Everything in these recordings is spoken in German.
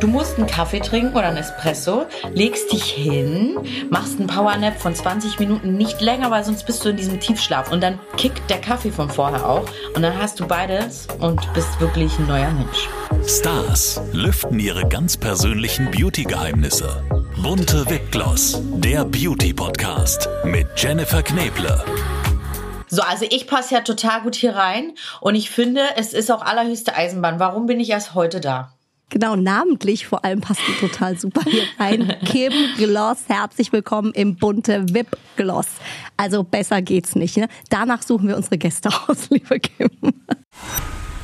Du musst einen Kaffee trinken oder einen Espresso, legst dich hin, machst einen Powernap von 20 Minuten, nicht länger, weil sonst bist du in diesem Tiefschlaf. Und dann kickt der Kaffee von vorher auch. Und dann hast du beides und bist wirklich ein neuer Mensch. Stars lüften ihre ganz persönlichen Beauty-Geheimnisse. Bunte Wipgloss, der Beauty-Podcast mit Jennifer Kneble. So, also ich passe ja total gut hier rein und ich finde, es ist auch allerhöchste Eisenbahn. Warum bin ich erst heute da? Genau, namentlich vor allem passt du total super hier rein. Kim Gloss, herzlich willkommen im bunte VIP Gloss. Also besser geht's nicht. Ne? Danach suchen wir unsere Gäste aus, liebe Kim.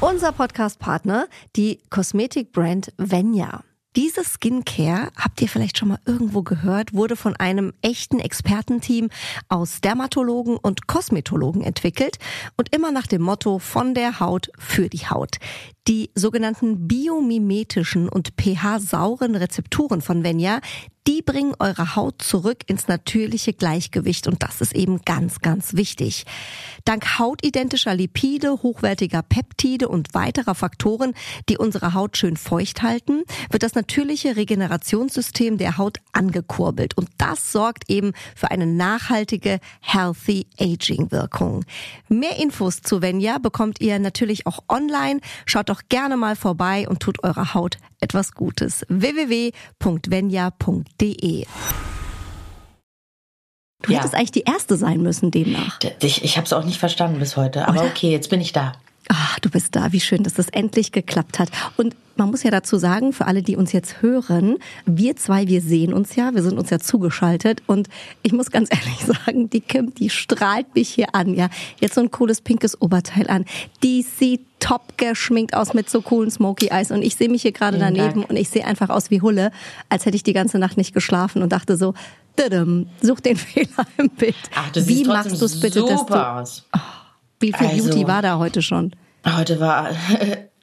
Unser Podcast-Partner, die Kosmetikbrand Venya. Diese Skincare, habt ihr vielleicht schon mal irgendwo gehört, wurde von einem echten Expertenteam aus Dermatologen und Kosmetologen entwickelt und immer nach dem Motto von der Haut für die Haut. Die sogenannten biomimetischen und pH-sauren Rezepturen von Venya, die bringen eure Haut zurück ins natürliche Gleichgewicht und das ist eben ganz, ganz wichtig. Dank hautidentischer Lipide, hochwertiger Peptide und weiterer Faktoren, die unsere Haut schön feucht halten, wird das natürliche Regenerationssystem der Haut angekurbelt und das sorgt eben für eine nachhaltige Healthy Aging Wirkung. Mehr Infos zu Venya bekommt ihr natürlich auch online. Schaut doch gerne mal vorbei und tut eurer Haut etwas Gutes. www.venya.de Du ja. hättest eigentlich die Erste sein müssen demnach. Ich, ich habe es auch nicht verstanden bis heute. Aber okay, jetzt bin ich da. Ach, du bist da. Wie schön, dass das endlich geklappt hat. Und man muss ja dazu sagen, für alle, die uns jetzt hören, wir zwei, wir sehen uns ja, wir sind uns ja zugeschaltet. Und ich muss ganz ehrlich sagen, die Kim, die strahlt mich hier an, ja. Jetzt so ein cooles pinkes Oberteil an. Die sieht top geschminkt aus mit so coolen Smoky Eyes. Und ich sehe mich hier gerade daneben Dank. und ich sehe einfach aus wie Hulle, als hätte ich die ganze Nacht nicht geschlafen und dachte so, such den Fehler im Bild. Ach, du wie machst du es bitte, dass du, aus. Oh, wie viel also, Beauty war da heute schon? Heute war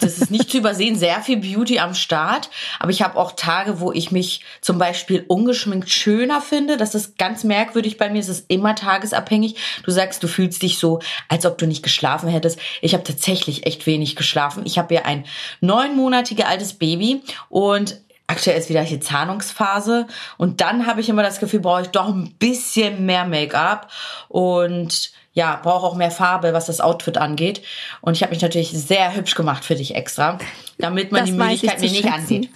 das ist nicht zu übersehen, sehr viel Beauty am Start. Aber ich habe auch Tage, wo ich mich zum Beispiel ungeschminkt schöner finde. Das ist ganz merkwürdig bei mir. Es ist immer tagesabhängig. Du sagst, du fühlst dich so, als ob du nicht geschlafen hättest. Ich habe tatsächlich echt wenig geschlafen. Ich habe ja ein neunmonatiges altes Baby und Aktuell ist wieder hier Zahnungsphase und dann habe ich immer das Gefühl, brauche ich doch ein bisschen mehr Make-up und ja, brauche auch mehr Farbe, was das Outfit angeht. Und ich habe mich natürlich sehr hübsch gemacht für dich extra, damit man das die Möglichkeit mir nicht ansieht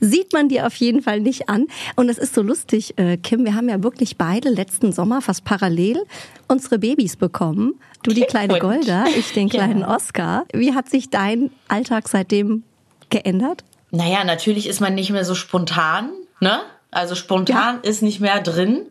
sieht man dir auf jeden Fall nicht an. Und es ist so lustig, äh, Kim, wir haben ja wirklich beide letzten Sommer fast parallel unsere Babys bekommen. Du die kleine Golda, ich den kleinen ja. Oscar. Wie hat sich dein Alltag seitdem geändert? Naja, natürlich ist man nicht mehr so spontan, ne? Also spontan ja. ist nicht mehr drin.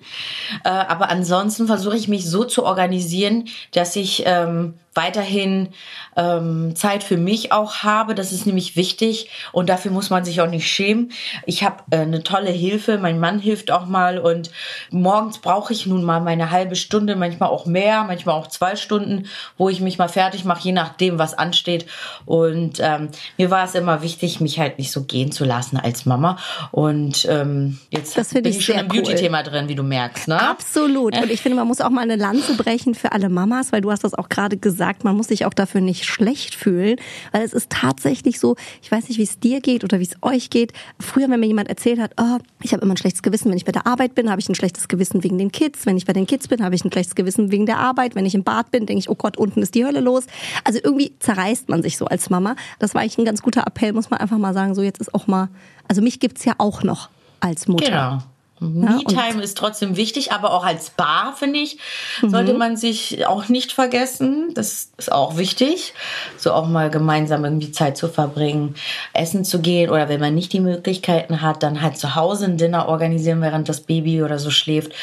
Äh, aber ansonsten versuche ich mich so zu organisieren, dass ich ähm, weiterhin ähm, Zeit für mich auch habe. Das ist nämlich wichtig und dafür muss man sich auch nicht schämen. Ich habe äh, eine tolle Hilfe. Mein Mann hilft auch mal und morgens brauche ich nun mal meine halbe Stunde, manchmal auch mehr, manchmal auch zwei Stunden, wo ich mich mal fertig mache, je nachdem, was ansteht. Und ähm, mir war es immer wichtig, mich halt nicht so gehen zu lassen als Mama. Und ähm, jetzt bin ich, ich schon im cool. Beauty-Thema drin, wie du merkst. Ne? Absolut. Und ich finde, man muss auch mal eine Lanze brechen für alle Mamas, weil du hast das auch gerade gesagt, man muss sich auch dafür nicht schlecht fühlen, weil es ist tatsächlich so, ich weiß nicht, wie es dir geht oder wie es euch geht. Früher, wenn mir jemand erzählt hat, oh, ich habe immer ein schlechtes Gewissen, wenn ich bei der Arbeit bin, habe ich ein schlechtes Gewissen wegen den Kids. Wenn ich bei den Kids bin, habe ich ein schlechtes Gewissen wegen der Arbeit. Wenn ich im Bad bin, denke ich, oh Gott, unten ist die Hölle los. Also irgendwie zerreißt man sich so als Mama. Das war eigentlich ein ganz guter Appell, muss man einfach mal sagen, so jetzt ist auch mal, also mich gibt's ja auch noch als Mutter. Genau. Me-Time ist trotzdem wichtig, aber auch als Bar, finde ich, sollte mhm. man sich auch nicht vergessen. Das ist auch wichtig, so auch mal gemeinsam irgendwie Zeit zu verbringen, essen zu gehen oder wenn man nicht die Möglichkeiten hat, dann halt zu Hause ein Dinner organisieren, während das Baby oder so schläft.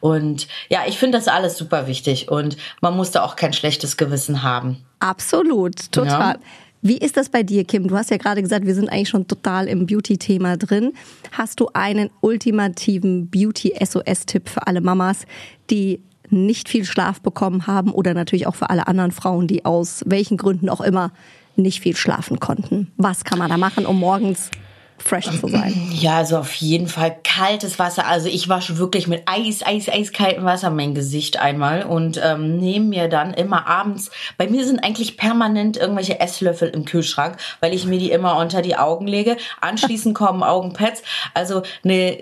Und ja, ich finde das alles super wichtig und man muss da auch kein schlechtes Gewissen haben. Absolut, total. Ja. Wie ist das bei dir, Kim? Du hast ja gerade gesagt, wir sind eigentlich schon total im Beauty-Thema drin. Hast du einen ultimativen Beauty-SOS-Tipp für alle Mamas, die nicht viel Schlaf bekommen haben oder natürlich auch für alle anderen Frauen, die aus welchen Gründen auch immer nicht viel schlafen konnten? Was kann man da machen, um morgens fresh zu sein? Ja, also auf jeden Fall kaltes Wasser. Also ich wasche wirklich mit Eis, Eis, eiskaltem Wasser mein Gesicht einmal und ähm, nehme mir dann immer abends. Bei mir sind eigentlich permanent irgendwelche Esslöffel im Kühlschrank, weil ich mir die immer unter die Augen lege. Anschließend kommen Augenpads. Also eine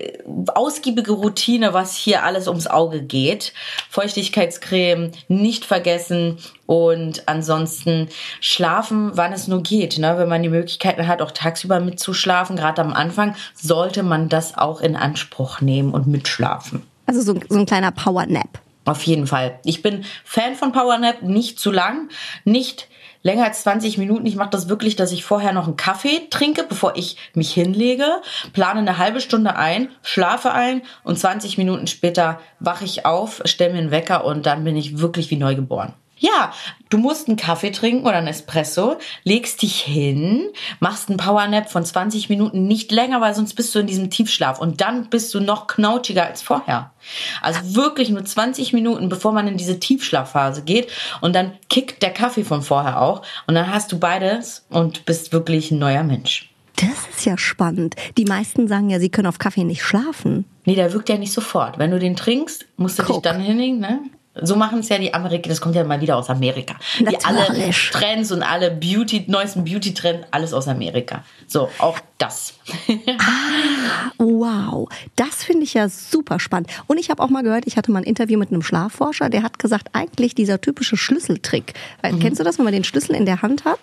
ausgiebige Routine, was hier alles ums Auge geht. Feuchtigkeitscreme nicht vergessen und ansonsten schlafen, wann es nur geht. Ne? Wenn man die Möglichkeiten hat, auch tagsüber mitzuschlafen, gerade am Anfang, sollte man das auch in Anspruch nehmen und mitschlafen. Also so, so ein kleiner Power Nap. Auf jeden Fall. Ich bin Fan von Power Nap, nicht zu lang, nicht länger als 20 Minuten. Ich mache das wirklich, dass ich vorher noch einen Kaffee trinke, bevor ich mich hinlege, plane eine halbe Stunde ein, schlafe ein und 20 Minuten später wache ich auf, stelle mir einen Wecker und dann bin ich wirklich wie neugeboren. Ja, du musst einen Kaffee trinken oder einen Espresso, legst dich hin, machst einen Powernap von 20 Minuten, nicht länger, weil sonst bist du in diesem Tiefschlaf und dann bist du noch knautschiger als vorher. Also wirklich nur 20 Minuten, bevor man in diese Tiefschlafphase geht und dann kickt der Kaffee von vorher auch und dann hast du beides und bist wirklich ein neuer Mensch. Das ist ja spannend. Die meisten sagen ja, sie können auf Kaffee nicht schlafen. Nee, der wirkt ja nicht sofort. Wenn du den trinkst, musst du Guck. dich dann hinlegen, ne? So machen es ja die Amerikaner, das kommt ja mal wieder aus Amerika. Die alle Trends und alle Beauty, neuesten Beauty-Trends, alles aus Amerika. So, auch das. ah, wow. Das finde ich ja super spannend. Und ich habe auch mal gehört, ich hatte mal ein Interview mit einem Schlafforscher, der hat gesagt, eigentlich dieser typische Schlüsseltrick. Weil, mhm. Kennst du das, wenn man den Schlüssel in der Hand hat,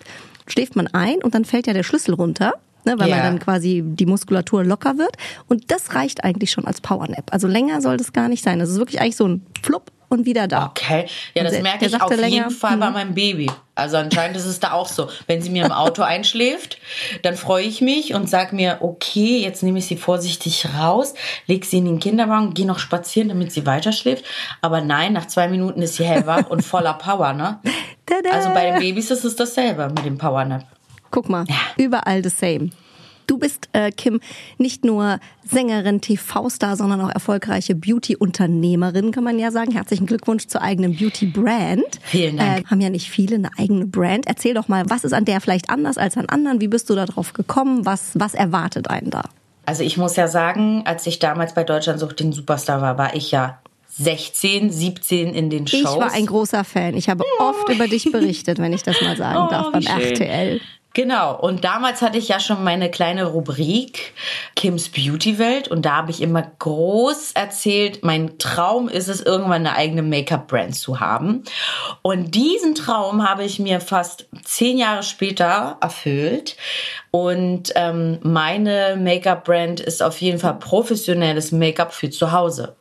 schläft man ein und dann fällt ja der Schlüssel runter ne, weil yeah. man dann quasi die Muskulatur locker wird. Und das reicht eigentlich schon als Powernap. Also länger soll das gar nicht sein. Das ist wirklich eigentlich so ein Flupp und wieder da. Okay, ja, das merke ich auf länger, jeden Fall bei mhm. meinem Baby. Also anscheinend ist es da auch so. Wenn sie mir im Auto einschläft, dann freue ich mich und sage mir, okay, jetzt nehme ich sie vorsichtig raus, lege sie in den Kinderwagen, gehe noch spazieren, damit sie weiter schläft. Aber nein, nach zwei Minuten ist sie hellwach und voller Power, ne? Also bei den Babys ist es dasselbe mit dem Powernap. Guck mal, ja. überall the same. Du bist, äh, Kim, nicht nur Sängerin, TV-Star, sondern auch erfolgreiche Beauty-Unternehmerin, kann man ja sagen. Herzlichen Glückwunsch zur eigenen Beauty-Brand. Vielen Dank. Äh, haben ja nicht viele eine eigene Brand. Erzähl doch mal, was ist an der vielleicht anders als an anderen? Wie bist du da drauf gekommen? Was, was erwartet einen da? Also ich muss ja sagen, als ich damals bei Deutschland sucht den Superstar war, war ich ja 16, 17 in den Shows. Ich war ein großer Fan. Ich habe oft über dich berichtet, wenn ich das mal sagen oh, darf, beim schön. RTL. Genau, und damals hatte ich ja schon meine kleine Rubrik Kims Beauty Welt und da habe ich immer groß erzählt, mein Traum ist es, irgendwann eine eigene Make-up-Brand zu haben. Und diesen Traum habe ich mir fast zehn Jahre später erfüllt. Und ähm, meine Make-up-Brand ist auf jeden Fall professionelles Make-up für zu Hause.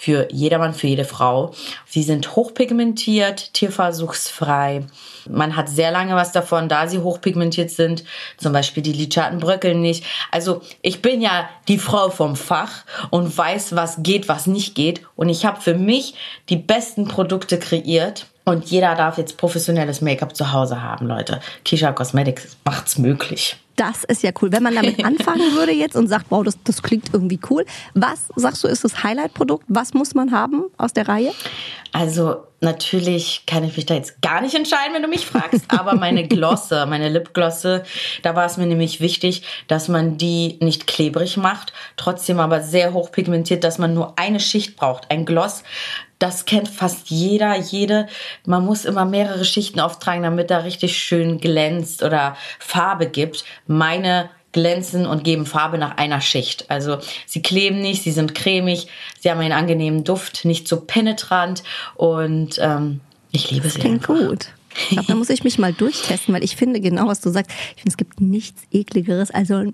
Für jedermann, für jede Frau. Sie sind hochpigmentiert, tierversuchsfrei man hat sehr lange was davon, da sie hochpigmentiert sind. Zum Beispiel die Lidschatten bröckeln nicht. Also ich bin ja die Frau vom Fach und weiß, was geht, was nicht geht. Und ich habe für mich die besten Produkte kreiert. Und jeder darf jetzt professionelles Make-up zu Hause haben, Leute. Kisha Cosmetics macht's möglich. Das ist ja cool. Wenn man damit anfangen würde jetzt und sagt, wow, das, das klingt irgendwie cool. Was sagst du, ist das Highlight-Produkt? Was muss man haben aus der Reihe? Also natürlich kann ich mich da jetzt gar nicht entscheiden, wenn du mich fragst, aber meine Glosse, meine Lipglosse, da war es mir nämlich wichtig, dass man die nicht klebrig macht, trotzdem aber sehr hoch pigmentiert, dass man nur eine Schicht braucht. Ein Gloss, das kennt fast jeder, jede. Man muss immer mehrere Schichten auftragen, damit da richtig schön glänzt oder Farbe gibt. Meine glänzen und geben Farbe nach einer Schicht. Also sie kleben nicht, sie sind cremig, sie haben einen angenehmen Duft, nicht so penetrant und ähm, ich liebe das sie. Klingt einfach. gut. Ich glaube, da muss ich mich mal durchtesten, weil ich finde genau, was du sagst. Ich finde, es gibt nichts ekligeres, also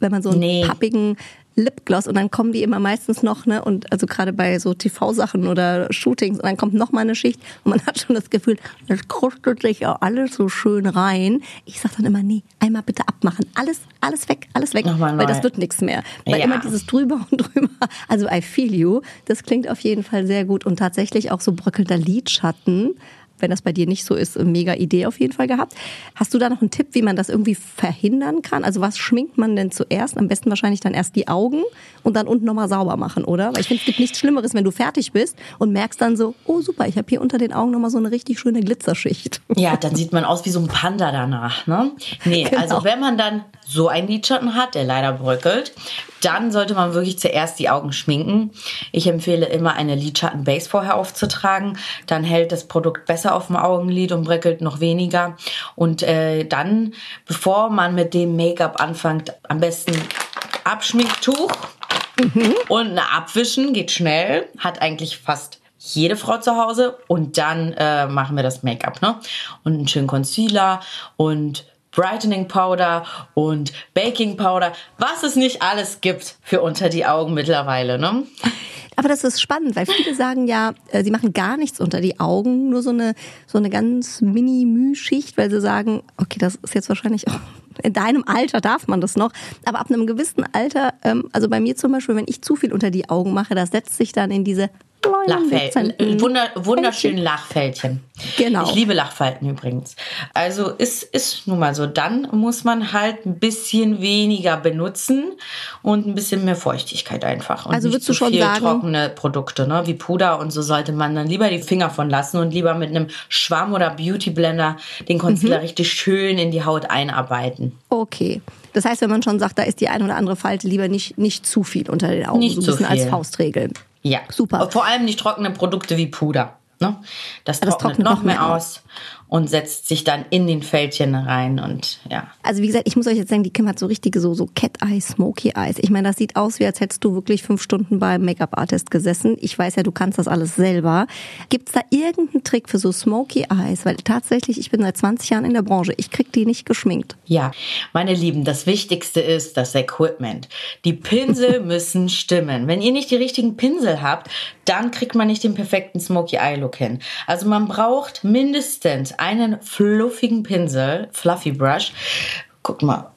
wenn man so einen nee. pappigen Lipgloss und dann kommen die immer meistens noch, ne, und also gerade bei so TV-Sachen oder Shootings und dann kommt noch mal eine Schicht und man hat schon das Gefühl, das krustet sich ja alles so schön rein. Ich sag dann immer, nee, einmal bitte abmachen. Alles, alles weg, alles weg, Nochmal weil das wird nichts mehr. Weil ja. immer dieses drüber und drüber, also I feel you, das klingt auf jeden Fall sehr gut und tatsächlich auch so bröckelnder Lidschatten wenn das bei dir nicht so ist, mega Idee auf jeden Fall gehabt. Hast du da noch einen Tipp, wie man das irgendwie verhindern kann? Also was schminkt man denn zuerst? Am besten wahrscheinlich dann erst die Augen und dann unten nochmal sauber machen, oder? Weil ich finde, es gibt nichts Schlimmeres, wenn du fertig bist und merkst dann so, oh super, ich habe hier unter den Augen nochmal so eine richtig schöne Glitzerschicht. Ja, dann sieht man aus wie so ein Panda danach, ne? Nee, genau. also wenn man dann so einen Lidschatten hat, der leider bröckelt, dann sollte man wirklich zuerst die Augen schminken. Ich empfehle immer eine Lidschatten-Base vorher aufzutragen. Dann hält das Produkt besser auf dem Augenlid und bröckelt noch weniger. Und äh, dann, bevor man mit dem Make-up anfängt, am besten Abschminktuch mhm. und Abwischen, geht schnell, hat eigentlich fast jede Frau zu Hause und dann äh, machen wir das Make-up, ne? Und einen schönen Concealer und Brightening Powder und Baking Powder, was es nicht alles gibt für unter die Augen mittlerweile, ne? Aber das ist spannend, weil viele sagen ja, äh, sie machen gar nichts unter die Augen, nur so eine, so eine ganz mini-Müh-Schicht, weil sie sagen, okay, das ist jetzt wahrscheinlich auch in deinem Alter darf man das noch, aber ab einem gewissen Alter, ähm, also bei mir zum Beispiel, wenn ich zu viel unter die Augen mache, das setzt sich dann in diese Lachfältchen. Wunder, wunderschönen Lachfältchen. Genau. Ich liebe Lachfalten übrigens. Also ist, ist nun mal so. Dann muss man halt ein bisschen weniger benutzen und ein bisschen mehr Feuchtigkeit einfach. Und also nicht würdest du schon viel sagen, trockene Produkte, ne? wie Puder und so sollte man dann lieber die Finger von lassen und lieber mit einem Schwamm oder Beauty Blender den Concealer mhm. richtig schön in die Haut einarbeiten. Okay. Das heißt, wenn man schon sagt, da ist die eine oder andere Falte, lieber nicht, nicht zu viel unter den Augen. Nicht so ein bisschen als Faustregel. Ja, super. Vor allem nicht trockene Produkte wie Puder. Ne? Das, trocknet das trocknet noch, noch mehr aus und setzt sich dann in den Fältchen rein und ja. Also wie gesagt, ich muss euch jetzt sagen, die Kim hat so richtige so so Cat Eyes, Smoky Eyes. Ich meine, das sieht aus, wie als hättest du wirklich fünf Stunden beim Make-up Artist gesessen. Ich weiß ja, du kannst das alles selber. Gibt's da irgendeinen Trick für so Smoky Eyes? Weil tatsächlich, ich bin seit 20 Jahren in der Branche. Ich krieg die nicht geschminkt. Ja, meine Lieben, das Wichtigste ist das Equipment. Die Pinsel müssen stimmen. Wenn ihr nicht die richtigen Pinsel habt, dann kriegt man nicht den perfekten Smoky Eye Look hin. Also man braucht mindestens einen fluffigen Pinsel, Fluffy Brush. Guck mal.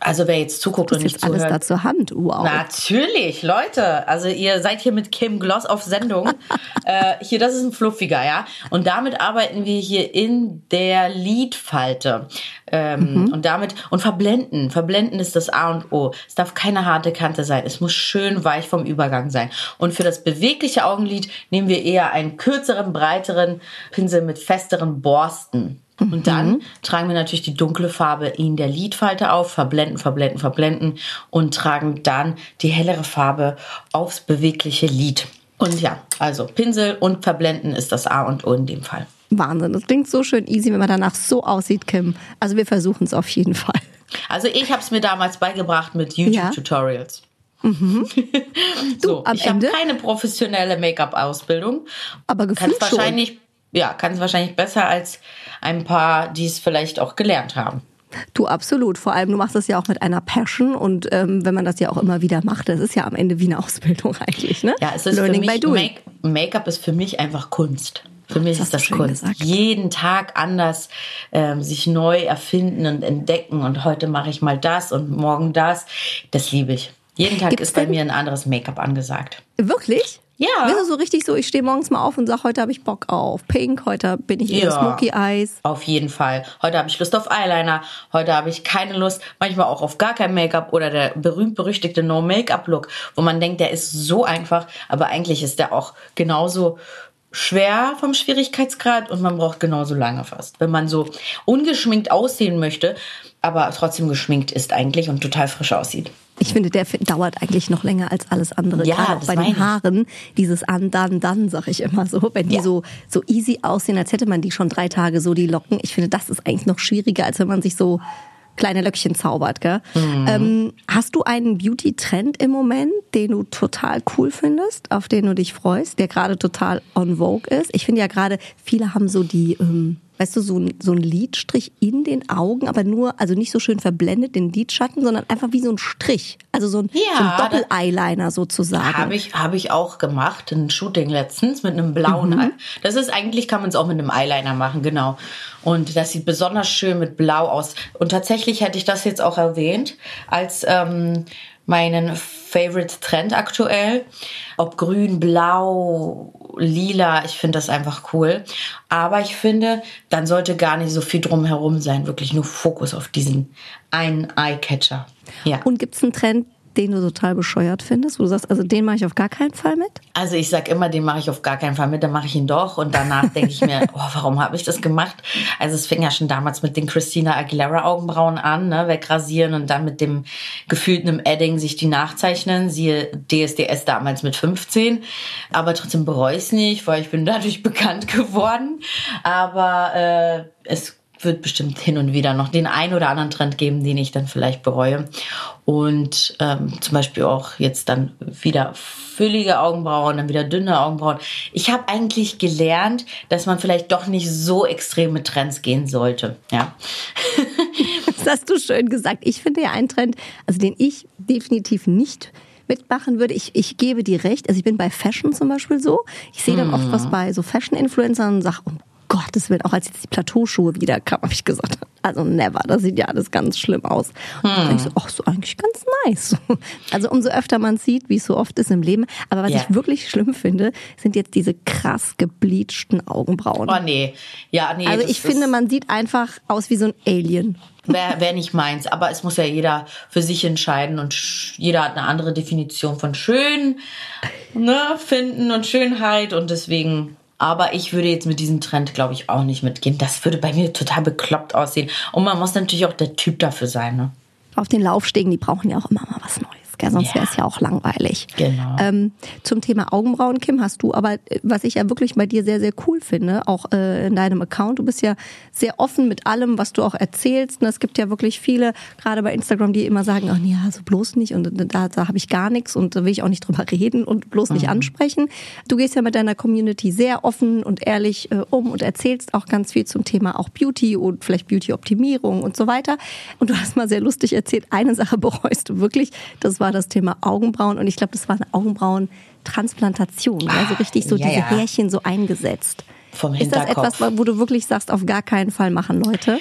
Also wer jetzt zuguckt das und nicht ist alles da zur Hand. Wow. Natürlich, Leute. Also ihr seid hier mit Kim Gloss auf Sendung. äh, hier, das ist ein fluffiger, ja. Und damit arbeiten wir hier in der Lidfalte. Ähm, mhm. Und damit, und verblenden. Verblenden ist das A und O. Es darf keine harte Kante sein. Es muss schön weich vom Übergang sein. Und für das bewegliche Augenlid nehmen wir eher einen kürzeren, breiteren Pinsel mit festeren Borsten. Und dann mhm. tragen wir natürlich die dunkle Farbe in der Lidfalte auf, verblenden, verblenden, verblenden und tragen dann die hellere Farbe aufs bewegliche Lid. Und ja, also Pinsel und Verblenden ist das A und O in dem Fall. Wahnsinn, das klingt so schön easy, wenn man danach so aussieht, Kim. Also wir versuchen es auf jeden Fall. Also ich habe es mir damals beigebracht mit YouTube-Tutorials. Ja. Mhm. so, du, ich habe keine professionelle Make-up-Ausbildung. Aber gefühlt wahrscheinlich schon ja, kann es wahrscheinlich besser als ein paar, die es vielleicht auch gelernt haben. Du absolut. Vor allem, du machst das ja auch mit einer Passion und ähm, wenn man das ja auch immer wieder macht, das ist ja am Ende wie eine Ausbildung eigentlich, ne? Ja, es ist Learning für mich, Make-up ist für mich einfach Kunst. Für mich das ist das Kunst. Gesagt. Jeden Tag anders ähm, sich neu erfinden und entdecken und heute mache ich mal das und morgen das. Das liebe ich. Jeden Tag Gibt's ist bei mir ein anderes Make-up angesagt. Wirklich? Ja. Bist du so richtig so, ich stehe morgens mal auf und sage, heute habe ich Bock auf Pink, heute bin ich eher ja, Smoky Eyes. Auf jeden Fall. Heute habe ich Lust auf Eyeliner, heute habe ich keine Lust, manchmal auch auf gar kein Make-up oder der berühmt-berüchtigte No-Make-up-Look, wo man denkt, der ist so einfach, aber eigentlich ist der auch genauso schwer vom Schwierigkeitsgrad und man braucht genauso lange fast. Wenn man so ungeschminkt aussehen möchte, aber trotzdem geschminkt ist eigentlich und total frisch aussieht. Ich finde, der dauert eigentlich noch länger als alles andere. Ja, Gerade auch bei den Haaren, dieses an, dann, dann, sag ich immer so. Wenn die ja. so, so easy aussehen, als hätte man die schon drei Tage so, die Locken. Ich finde, das ist eigentlich noch schwieriger, als wenn man sich so kleine Löckchen zaubert. Gell? Mhm. Ähm, hast du einen Beauty-Trend im Moment, den du total cool findest, auf den du dich freust, der gerade total on vogue ist? Ich finde ja gerade, viele haben so die... Ähm, weißt du, so ein, so ein Lidstrich in den Augen, aber nur, also nicht so schön verblendet den Lidschatten, sondern einfach wie so ein Strich. Also so ein, ja, so ein Doppel-Eyeliner sozusagen. Habe ich, hab ich auch gemacht, ein Shooting letztens mit einem blauen mhm. Das ist eigentlich, kann man es auch mit einem Eyeliner machen, genau. Und das sieht besonders schön mit Blau aus. Und tatsächlich hätte ich das jetzt auch erwähnt, als ähm, meinen Favorite Trend aktuell. Ob grün, blau, lila, ich finde das einfach cool. Aber ich finde, dann sollte gar nicht so viel drumherum sein. Wirklich nur Fokus auf diesen einen Eyecatcher. Ja. Und gibt es einen Trend, den du total bescheuert findest, wo du sagst, also den mache ich auf gar keinen Fall mit? Also ich sag immer, den mache ich auf gar keinen Fall mit, dann mache ich ihn doch und danach denke ich mir, oh, warum habe ich das gemacht? Also es fing ja schon damals mit den Christina Aguilera Augenbrauen an, ne, wegrasieren und dann mit dem gefühlten Edding sich die nachzeichnen, siehe DSDS damals mit 15, aber trotzdem bereue ich es nicht, weil ich bin dadurch bekannt geworden, aber äh, es wird bestimmt hin und wieder noch den ein oder anderen Trend geben, den ich dann vielleicht bereue. Und ähm, zum Beispiel auch jetzt dann wieder füllige Augenbrauen, dann wieder dünne Augenbrauen. Ich habe eigentlich gelernt, dass man vielleicht doch nicht so extreme Trends gehen sollte. Ja. das hast du schön gesagt. Ich finde ja einen Trend, also den ich definitiv nicht mitmachen würde. Ich, ich gebe dir recht. Also ich bin bei Fashion zum Beispiel so. Ich sehe dann oft was mhm. bei so Fashion-Influencern und sage, um Gottes Willen, auch als jetzt die Plateauschuhe wieder kamen, habe ich gesagt, also never, das sieht ja alles ganz schlimm aus. Hm. Und ich so, ach, so eigentlich ganz nice. Also umso öfter man sieht, wie es so oft ist im Leben. Aber was yeah. ich wirklich schlimm finde, sind jetzt diese krass gebleachten Augenbrauen. Oh nee, ja, nee. Also ich finde, man sieht einfach aus wie so ein Alien. Wäre wär nicht meins, aber es muss ja jeder für sich entscheiden und jeder hat eine andere Definition von schön ne, finden und Schönheit und deswegen aber ich würde jetzt mit diesem Trend, glaube ich, auch nicht mitgehen. Das würde bei mir total bekloppt aussehen. Und man muss natürlich auch der Typ dafür sein. Ne? Auf den Laufstegen, die brauchen ja auch immer mal was Neues gell? sonst wäre es ja auch langweilig. Genau. Ähm, zum Thema Augenbrauen, Kim, hast du aber, äh, was ich ja wirklich bei dir sehr, sehr cool finde, auch äh, in deinem Account, du bist ja sehr offen mit allem, was du auch erzählst. Und es gibt ja wirklich viele, gerade bei Instagram, die immer sagen, ach nee, also bloß nicht und da, da habe ich gar nichts und da will ich auch nicht drüber reden und bloß nicht mhm. ansprechen. Du gehst ja mit deiner Community sehr offen und ehrlich äh, um und erzählst auch ganz viel zum Thema auch Beauty und vielleicht Beauty-Optimierung und so weiter. Und du hast mal sehr lustig erzählt, eine Sache bereust du wirklich, das war war das Thema Augenbrauen und ich glaube, das war eine Augenbrauentransplantation, ah, also richtig so ja, diese ja. Härchen so eingesetzt. Vom Ist das etwas, wo du wirklich sagst, auf gar keinen Fall machen, Leute?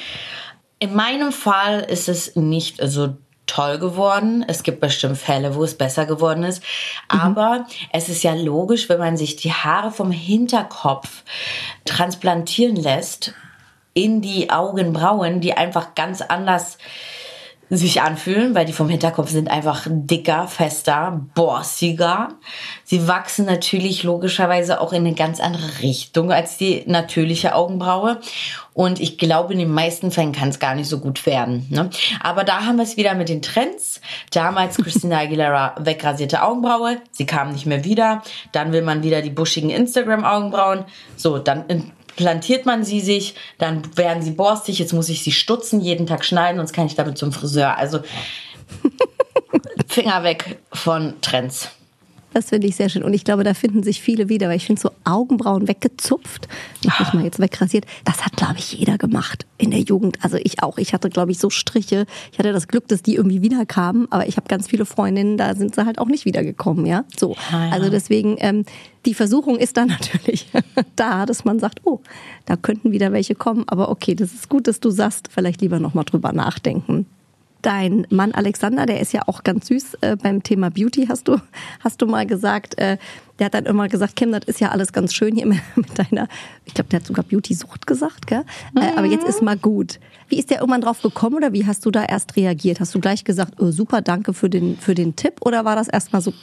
In meinem Fall ist es nicht so toll geworden. Es gibt bestimmt Fälle, wo es besser geworden ist. Mhm. Aber es ist ja logisch, wenn man sich die Haare vom Hinterkopf transplantieren lässt in die Augenbrauen, die einfach ganz anders sich anfühlen, weil die vom Hinterkopf sind einfach dicker, fester, borstiger. Sie wachsen natürlich logischerweise auch in eine ganz andere Richtung als die natürliche Augenbraue. Und ich glaube, in den meisten Fällen kann es gar nicht so gut werden. Ne? Aber da haben wir es wieder mit den Trends. Damals Christina Aguilera wegrasierte Augenbraue. Sie kam nicht mehr wieder. Dann will man wieder die buschigen Instagram-Augenbrauen. So, dann plantiert man sie sich, dann werden sie borstig, jetzt muss ich sie stutzen, jeden Tag schneiden, sonst kann ich damit zum Friseur. Also Finger weg von Trends. Das finde ich sehr schön. Und ich glaube, da finden sich viele wieder, weil ich finde so Augenbrauen weggezupft, nicht mal jetzt wegrasiert, das hat, glaube ich, jeder gemacht in der Jugend. Also ich auch. Ich hatte, glaube ich, so Striche. Ich hatte das Glück, dass die irgendwie wiederkamen, aber ich habe ganz viele Freundinnen, da sind sie halt auch nicht wiedergekommen, ja. So. Ja. Also deswegen, ähm, die Versuchung ist dann natürlich da, dass man sagt, oh, da könnten wieder welche kommen. Aber okay, das ist gut, dass du sagst, vielleicht lieber nochmal drüber nachdenken. Dein Mann Alexander, der ist ja auch ganz süß äh, beim Thema Beauty, hast du, hast du mal gesagt. Äh, der hat dann immer gesagt, Kim, das ist ja alles ganz schön hier mit, deiner, ich glaube, der hat sogar Beauty-Sucht gesagt, gell? Mhm. Aber jetzt ist mal gut. Wie ist der irgendwann drauf gekommen oder wie hast du da erst reagiert? Hast du gleich gesagt, oh, super, danke für den, für den Tipp oder war das erstmal so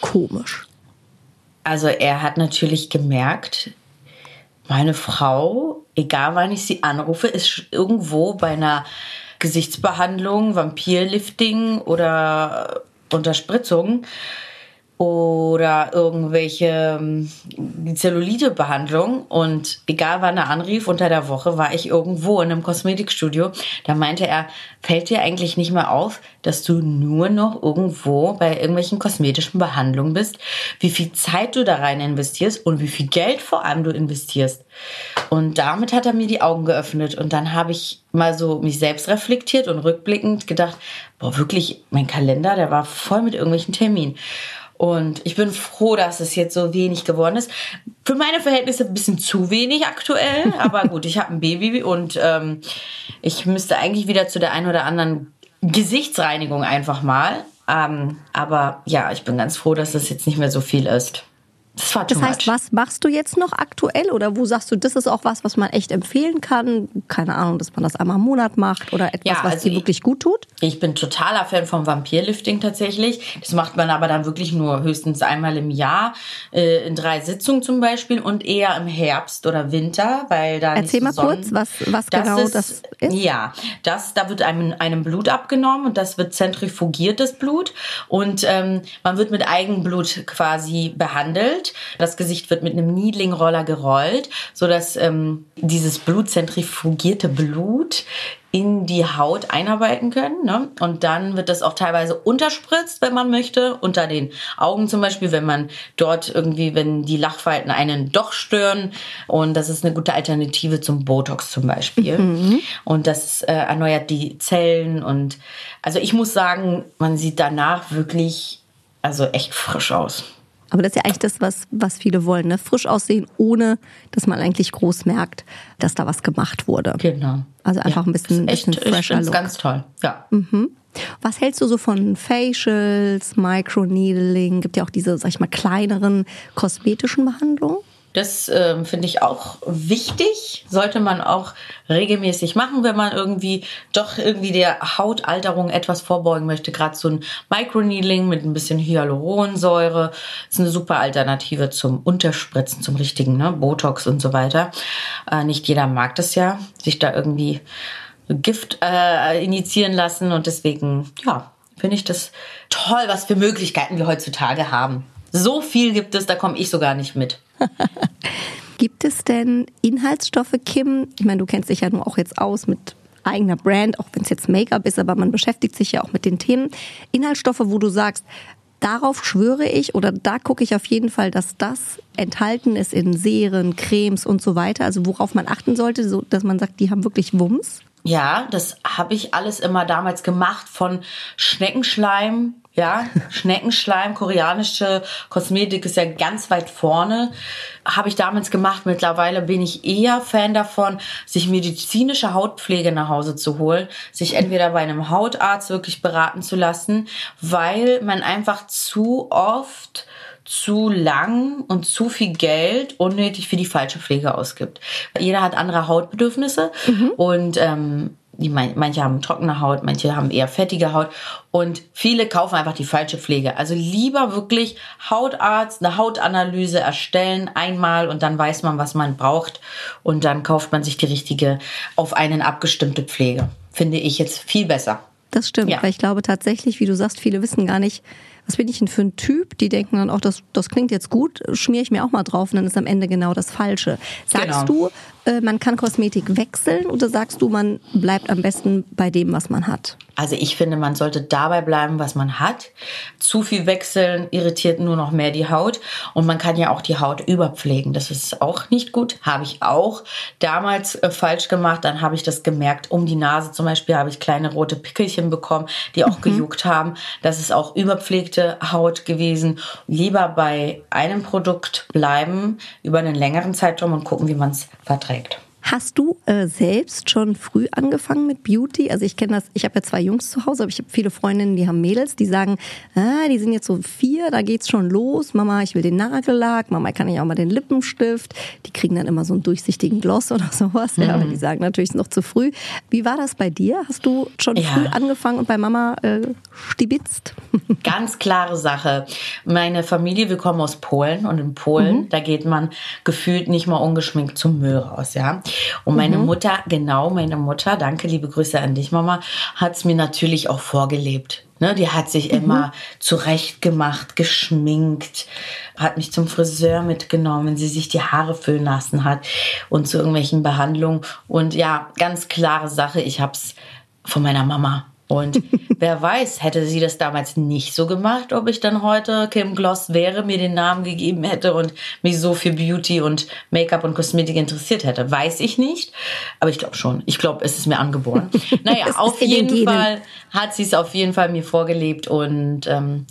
komisch? Also er hat natürlich gemerkt, meine Frau, egal wann ich sie anrufe, ist irgendwo bei einer Gesichtsbehandlung, Vampirlifting oder Unterspritzung oder irgendwelche ähm, Zellulite-Behandlung. Und egal wann er anrief, unter der Woche war ich irgendwo in einem Kosmetikstudio. Da meinte er, fällt dir eigentlich nicht mehr auf, dass du nur noch irgendwo bei irgendwelchen kosmetischen Behandlungen bist, wie viel Zeit du da rein investierst und wie viel Geld vor allem du investierst. Und damit hat er mir die Augen geöffnet. Und dann habe ich mal so mich selbst reflektiert und rückblickend gedacht, boah, wirklich, mein Kalender, der war voll mit irgendwelchen Terminen. Und ich bin froh, dass es jetzt so wenig geworden ist. Für meine Verhältnisse ein bisschen zu wenig aktuell, aber gut, ich habe ein Baby und ähm, ich müsste eigentlich wieder zu der einen oder anderen Gesichtsreinigung einfach mal. Ähm, aber ja, ich bin ganz froh, dass das jetzt nicht mehr so viel ist. Das war Das heißt, much. was machst du jetzt noch aktuell oder wo sagst du, das ist auch was, was man echt empfehlen kann? Keine Ahnung, dass man das einmal im Monat macht oder etwas, Ja, was also dir ich- wirklich gut tut? Ich bin totaler Fan vom Vampirlifting tatsächlich. Das macht man aber dann wirklich nur höchstens einmal im Jahr, äh, in drei Sitzungen zum Beispiel und eher im Herbst oder Winter, weil da Erzähl mal kurz, Sonnen- was- was genau das ist. Ja, das, da wird einem, einem Blut abgenommen und das wird zentrifugiert, das Blut. Und ähm, man wird mit Eigenblut quasi behandelt. Das Gesicht wird mit einem Niedlingroller gerollt, sodass ähm, dieses Blut, zentrifugierte Blut, in die Haut einarbeiten können. Ne? Und dann wird das auch teilweise unterspritzt, wenn man möchte, unter den Augen zum Beispiel, wenn man dort irgendwie, wenn die Lachfalten einen doch stören. Und das ist eine gute Alternative zum Botox zum Beispiel. Und das äh, erneuert die Zellen. Und also ich muss sagen, man sieht danach wirklich, also echt frisch aus. Aber das ist ja eigentlich das, was, was viele wollen, ne? Frisch aussehen, ohne dass man eigentlich groß merkt, dass da was gemacht wurde. Genau. Also einfach ein bisschen- echt, bisschen fresher Look. ganz toll. Ja. Was hältst du so von Facials, Microneedling? Gibt ja auch diese, sag ich mal, kleineren kosmetischen Behandlungen. Das ähm, finde ich auch wichtig. Sollte man auch regelmäßig machen, wenn man irgendwie doch irgendwie der Hautalterung etwas vorbeugen möchte. Gerade so ein Microneedling mit ein bisschen Hyaluronsäure ist eine super Alternative zum Unterspritzen, zum richtigen ne? Botox und so weiter. Äh, nicht jeder mag das ja, sich da irgendwie Gift äh, injizieren lassen und deswegen, ja, finde ich das toll, was für Möglichkeiten wir heutzutage haben. So viel gibt es, da komme ich sogar nicht mit. Gibt es denn Inhaltsstoffe, Kim? Ich meine, du kennst dich ja nun auch jetzt aus mit eigener Brand, auch wenn es jetzt Make-up ist, aber man beschäftigt sich ja auch mit den Themen. Inhaltsstoffe, wo du sagst, darauf schwöre ich oder da gucke ich auf jeden Fall, dass das enthalten ist in Serien, Cremes und so weiter. Also worauf man achten sollte, so dass man sagt, die haben wirklich Wumms. Ja, das habe ich alles immer damals gemacht von Schneckenschleim. Ja, Schneckenschleim, koreanische Kosmetik ist ja ganz weit vorne. Habe ich damals gemacht. Mittlerweile bin ich eher Fan davon, sich medizinische Hautpflege nach Hause zu holen, sich entweder bei einem Hautarzt wirklich beraten zu lassen, weil man einfach zu oft zu lang und zu viel Geld unnötig für die falsche Pflege ausgibt. Jeder hat andere Hautbedürfnisse und ähm, die, manche haben trockene Haut, manche haben eher fettige Haut und viele kaufen einfach die falsche Pflege. Also lieber wirklich Hautarzt, eine Hautanalyse erstellen einmal und dann weiß man, was man braucht und dann kauft man sich die richtige auf einen abgestimmte Pflege. Finde ich jetzt viel besser. Das stimmt, Ja. weil ich glaube tatsächlich, wie du sagst, viele wissen gar nicht, was bin ich denn für ein Typ? Die denken dann auch, das, das klingt jetzt gut, schmiere ich mir auch mal drauf und dann ist am Ende genau das Falsche. Sagst Genau. du, äh, man kann Kosmetik wechseln oder sagst du, man bleibt am besten bei dem, was man hat? Also ich finde, man sollte dabei bleiben, was man hat. Zu viel wechseln irritiert nur noch mehr die Haut. Und man kann ja auch die Haut überpflegen. Das ist auch nicht gut. Habe ich auch damals äh, falsch gemacht. Dann habe ich das gemerkt. Um die Nase zum Beispiel habe ich kleine rote Pickelchen bekommen, die auch gejuckt haben. Das ist auch überpflegte Haut gewesen. Lieber bei einem Produkt bleiben über einen längeren Zeitraum und gucken, wie man es verträgt. Hast du äh, selbst schon früh angefangen mit Beauty? Also ich kenne das, ich habe ja zwei Jungs zu Hause, aber ich habe viele Freundinnen, die haben Mädels, die sagen, ah, die sind jetzt so vier, da geht's schon los. Mama, ich will den Nagellack, Mama, kann ich auch mal den Lippenstift. Die kriegen dann immer so einen durchsichtigen Gloss oder sowas. Ja, aber die sagen natürlich, es ist noch zu früh. Wie war das bei dir? Hast du schon Ja. früh angefangen und bei Mama äh, stibitzt? Ganz klare Sache. Meine Familie, wir kommen aus Polen und in Polen, da geht man gefühlt nicht mal ungeschminkt zum Müll raus, ja. Und meine Mutter, genau meine Mutter, danke, liebe Grüße an dich, Mama, hat es mir natürlich auch vorgelebt. Ne, die hat sich immer zurecht gemacht, geschminkt, hat mich zum Friseur mitgenommen, wenn sie sich die Haare füllen lassen hat und zu irgendwelchen Behandlungen. Und ja, ganz klare Sache, ich hab's von meiner Mama. Und wer weiß, hätte sie das damals nicht so gemacht, ob ich dann heute Kim Gloss wäre, mir den Namen gegeben hätte und mich so für Beauty und Make-up und Kosmetik interessiert hätte. Weiß ich nicht, aber ich glaube schon. Ich glaube, es ist mir angeboren. Naja, auf jeden. Fall hat sie es auf jeden Fall mir vorgelebt und ähm,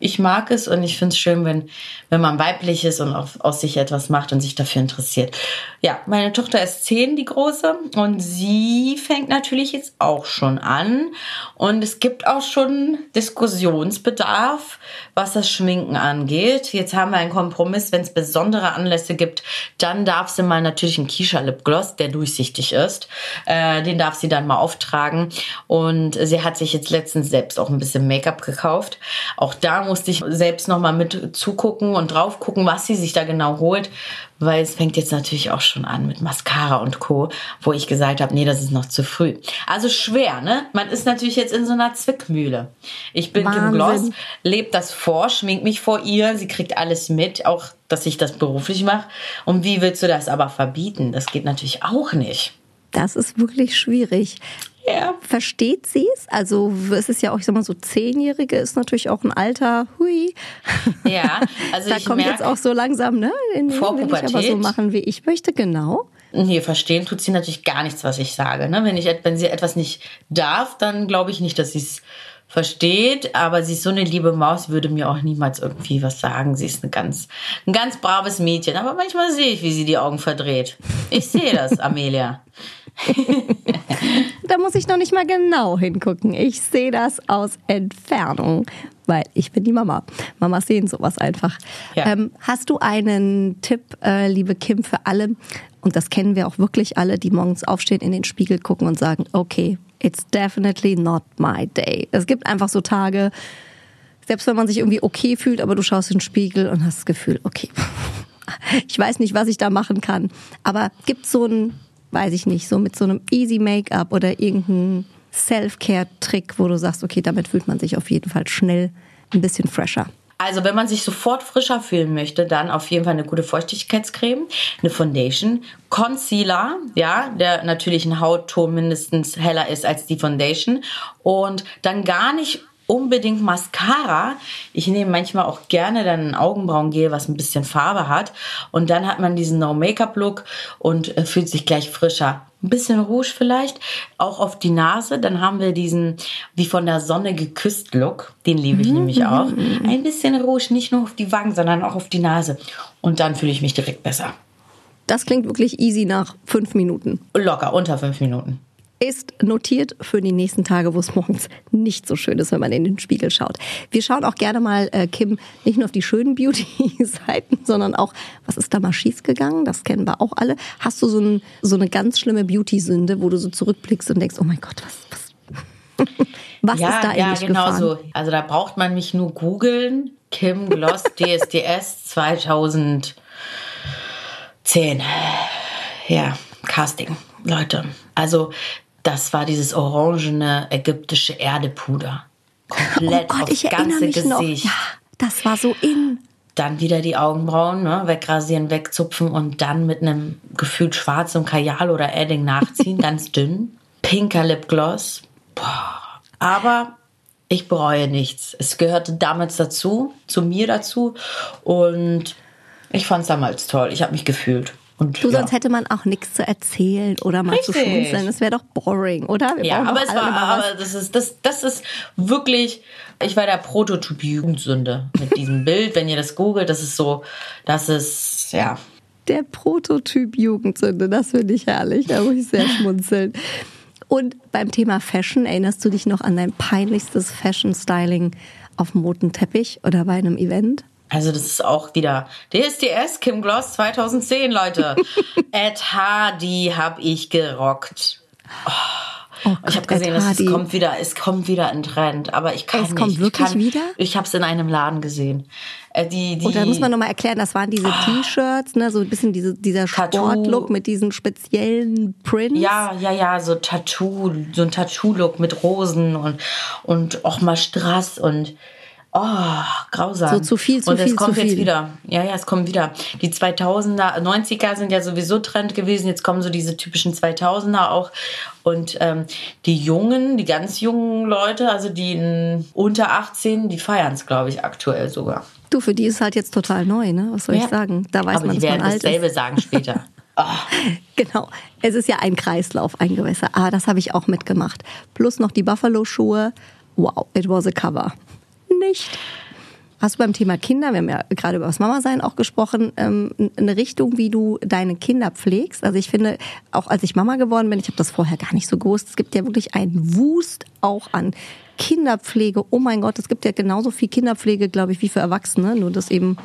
ich mag es und ich finde es schön, wenn, wenn man weiblich ist und auf, aus sich etwas macht und sich dafür interessiert. Ja, meine Tochter ist zehn, die große, und sie fängt natürlich jetzt auch schon an. Und es gibt auch schon Diskussionsbedarf, was das Schminken angeht. Jetzt haben wir einen Kompromiss, wenn es besondere Anlässe gibt, dann darf sie mal natürlich einen Kisha Lipgloss, der durchsichtig ist. Äh, den darf sie dann mal auftragen. Und sie hat sich jetzt letztens selbst auch ein bisschen Make-up gekauft. Auch da musste ich selbst noch mal mit zugucken und drauf gucken, was sie sich da genau holt, weil es fängt jetzt natürlich auch schon an mit Mascara und Co., wo ich gesagt habe, nee, das ist noch zu früh. Also schwer, ne? Man ist natürlich jetzt in so einer Zwickmühle. Ich bin Wahnsinn. Kim Gloss, lebt das vor, schminkt mich vor ihr, sie kriegt alles mit, auch dass ich das beruflich mache. Und wie willst du das aber verbieten? Das geht natürlich auch nicht. Das ist wirklich schwierig. Ja. Versteht sie es? Also es ist ja auch, ich sag mal so, Zehnjährige ist natürlich auch ein Alter, hui. Ja, also da ich kommt jetzt auch so langsam, ne? In, vor will ich aber so machen, wie ich möchte, genau. Nee, verstehen tut sie natürlich gar nichts, was ich sage. Ne? Wenn, ich, wenn sie etwas nicht darf, dann glaube ich nicht, dass sie es versteht, aber sie ist so eine liebe Maus, würde mir auch niemals irgendwie was sagen. Sie ist eine ganz, ein ganz braves Mädchen, aber manchmal sehe ich, wie sie die Augen verdreht. Ich sehe das, Amelia. Da muss ich noch nicht mal genau hingucken. Ich sehe das aus Entfernung, weil ich bin die Mama. Mamas sehen sowas einfach. Ja. Ähm, hast du einen Tipp, äh, liebe Kim, für alle? Und das kennen wir auch wirklich alle, die morgens aufstehen, in den Spiegel gucken und sagen, okay, it's definitely not my day. Es gibt einfach so Tage, selbst wenn man sich irgendwie okay fühlt, aber du schaust in den Spiegel und hast das Gefühl, okay, ich weiß nicht, was ich da machen kann. Aber gibt so ein weiß ich nicht, so mit so einem Easy Make-up oder irgendeinem Self-Care-Trick, wo du sagst, okay, damit fühlt man sich auf jeden Fall schnell ein bisschen fresher. Also wenn man sich sofort frischer fühlen möchte, dann auf jeden Fall eine gute Feuchtigkeitscreme, eine Foundation, Concealer, ja, der natürlich ein Hautton mindestens heller ist als die Foundation und dann gar nicht unbedingt Mascara. Ich nehme manchmal auch gerne dann ein Augenbrauengel, was ein bisschen Farbe hat. Und dann hat man diesen No-Make-up-Look und äh, fühlt sich gleich frischer. Ein bisschen Rouge vielleicht, auch auf die Nase. Dann haben wir diesen wie von der Sonne geküsst Look. Den liebe ich mhm. nämlich auch. Ein bisschen Rouge, nicht nur auf die Wangen, sondern auch auf die Nase. Und dann fühle ich mich direkt besser. Das klingt wirklich easy nach fünf Minuten. Locker, unter fünf Minuten ist notiert für die nächsten Tage, wo es morgens nicht so schön ist, wenn man in den Spiegel schaut. Wir schauen auch gerne mal, äh, Kim, nicht nur auf die schönen Beauty-Seiten, sondern auch, was ist da mal schief gegangen? Das kennen wir auch alle. Hast du so, ein, so eine ganz schlimme Beauty-Sünde, wo du so zurückblickst und denkst, oh mein Gott, was, was, was ja, ist da ja, genau gefahren? so. Also da braucht man mich nur googeln. Kim Gloss DSDS 2010. Ja, Casting, Leute. Also das war dieses orangene ägyptische Erdepuder. Komplett oh Gott, ich ganze mich Gesicht. Noch. Ja, das war so in. Dann wieder die Augenbrauen ne, wegrasieren, wegzupfen und dann mit einem gefühlt schwarzem Kajal oder Edding nachziehen, ganz dünn. Pinker Lipgloss. Boah. Aber ich bereue nichts. Es gehörte damals dazu, zu mir dazu. Und ich fand es damals toll. Ich habe mich gefühlt. Und, du, sonst hätte man auch nichts zu erzählen oder mal Richtig. zu schmunzeln. Das wäre doch boring, oder? Wir ja, aber es war, aber das ist, das, das ist wirklich, ich war der Prototyp Jugendsünde mit diesem Bild. Wenn ihr das googelt, das ist so, das ist, ja. Der Prototyp Jugendsünde, das finde ich herrlich. Da muss ich sehr schmunzeln. Und beim Thema Fashion, erinnerst du dich noch an dein peinlichstes Fashion-Styling auf dem roten Teppich oder bei einem Event? Also das ist auch wieder DSDS, Kim Gloss 2010, Leute. Ed Hardy habe ich gerockt. Oh. Oh Gott, ich habe gesehen, es, kommt wieder, es kommt wieder ein Trend, aber ich kann es nicht. Es kommt wirklich ich kann, wieder? Ich habe es in einem Laden gesehen. Äh, die, die, Und da muss man nochmal erklären, das waren diese oh, T-Shirts, ne, so ein bisschen diese, dieser Sportlook mit diesen speziellen Prints. Ja, ja, ja, so Tattoo, so ein Tattoo-Look mit Rosen und und auch mal Strass und Oh, grausam. So zu viel, zu Und viel, es kommt zu jetzt viel. wieder. Ja, ja, es kommt wieder. Die 2000er, 90er sind ja sowieso Trend gewesen. Jetzt kommen so diese typischen 2000er auch. Und ähm, die Jungen, die ganz jungen Leute, also die unter 18, die feiern es, glaube ich, aktuell sogar. Du, für die ist halt jetzt total neu, ne? Was soll ja. ich sagen? Da weiß Aber man, die dass werden man alt dasselbe ist. sagen später. Oh. Genau. Es ist ja ein Kreislauf, ein Gewässer. Ah, das habe ich auch mitgemacht. Plus noch die Buffalo-Schuhe. Wow, it was a cover. Nicht. Hast du beim Thema Kinder, wir haben ja gerade über das Mama-Sein auch gesprochen, ähm, eine Richtung, wie du deine Kinder pflegst? Also ich finde, auch als ich Mama geworden bin, ich habe das vorher gar nicht so gewusst, es gibt ja wirklich einen Wust auch an Kinderpflege. Oh mein Gott, es gibt ja genauso viel Kinderpflege, glaube ich, wie für Erwachsene, nur dass eben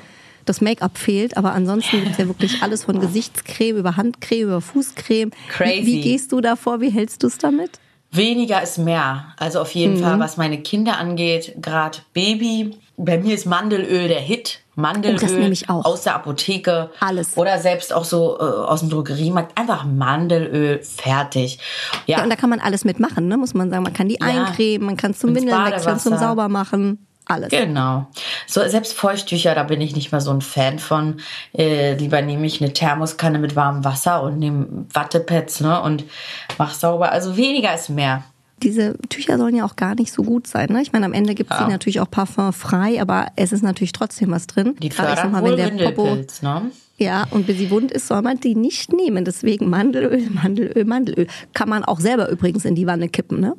das Make-up fehlt. Aber ansonsten gibt es ja wirklich alles von Gesichtscreme über Handcreme, über Fußcreme. Crazy. Wie, wie gehst du davor? Wie hältst du es damit? Weniger ist mehr. Also auf jeden Mhm. Fall, was meine Kinder angeht, gerade Baby. Bei mir ist Mandelöl der Hit. Mandelöl Oh, das nehme ich auch. aus der Apotheke. Alles. Oder selbst auch so äh, aus dem Drogeriemarkt. Einfach Mandelöl, fertig. Ja, Ja, und da kann man alles mitmachen, ne? muss man sagen. Man kann die Ja. eincremen, man kann es zum Windeln wechseln, zum. Saubermachen. Alles. Genau. So, selbst Feuchttücher, da bin ich nicht mehr so ein Fan von. Äh, lieber nehme ich eine Thermoskanne mit warmem Wasser und nehme Wattepads ne, und mach sauber. Also weniger ist mehr. Diese Tücher sollen ja auch gar nicht so gut sein. Ne? Ich meine, am Ende gibt es Ja. die natürlich auch parfumfrei, aber es ist natürlich trotzdem was drin. Die Gerade fördern mal, wohl wenn der Popo ne? Ja, und bis sie wund ist, soll man die nicht nehmen. Deswegen Mandelöl, Mandelöl, Mandelöl. Kann man auch selber übrigens in die Wanne kippen, ne?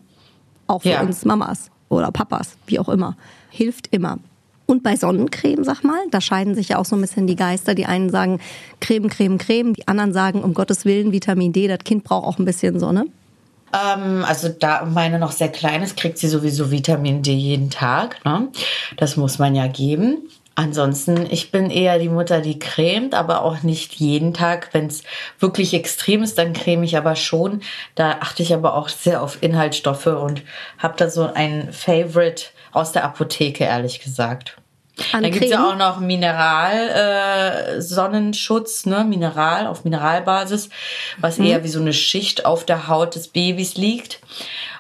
Auch für Ja. uns Mamas oder Papas, wie auch immer. Hilft immer. Und bei Sonnencreme, sag mal, da scheiden sich ja auch so ein bisschen die Geister. Die einen sagen Creme, Creme, Creme. Die anderen sagen, um Gottes Willen, Vitamin D, das Kind braucht auch ein bisschen Sonne. Ähm, also da meine noch sehr klein ist, kriegt sie sowieso Vitamin D jeden Tag. Ne? Das muss man ja geben. Ansonsten, ich bin eher die Mutter, die cremt, aber auch nicht jeden Tag. Wenn es wirklich extrem ist, dann creme ich aber schon. Da achte ich aber auch sehr auf Inhaltsstoffe und habe da so ein Favorite aus der Apotheke, ehrlich gesagt. An Dann gibt's ja Creme? auch noch Mineral äh, Sonnenschutz, ne, Mineral auf Mineralbasis, was Mhm. eher wie so eine Schicht auf der Haut des Babys liegt.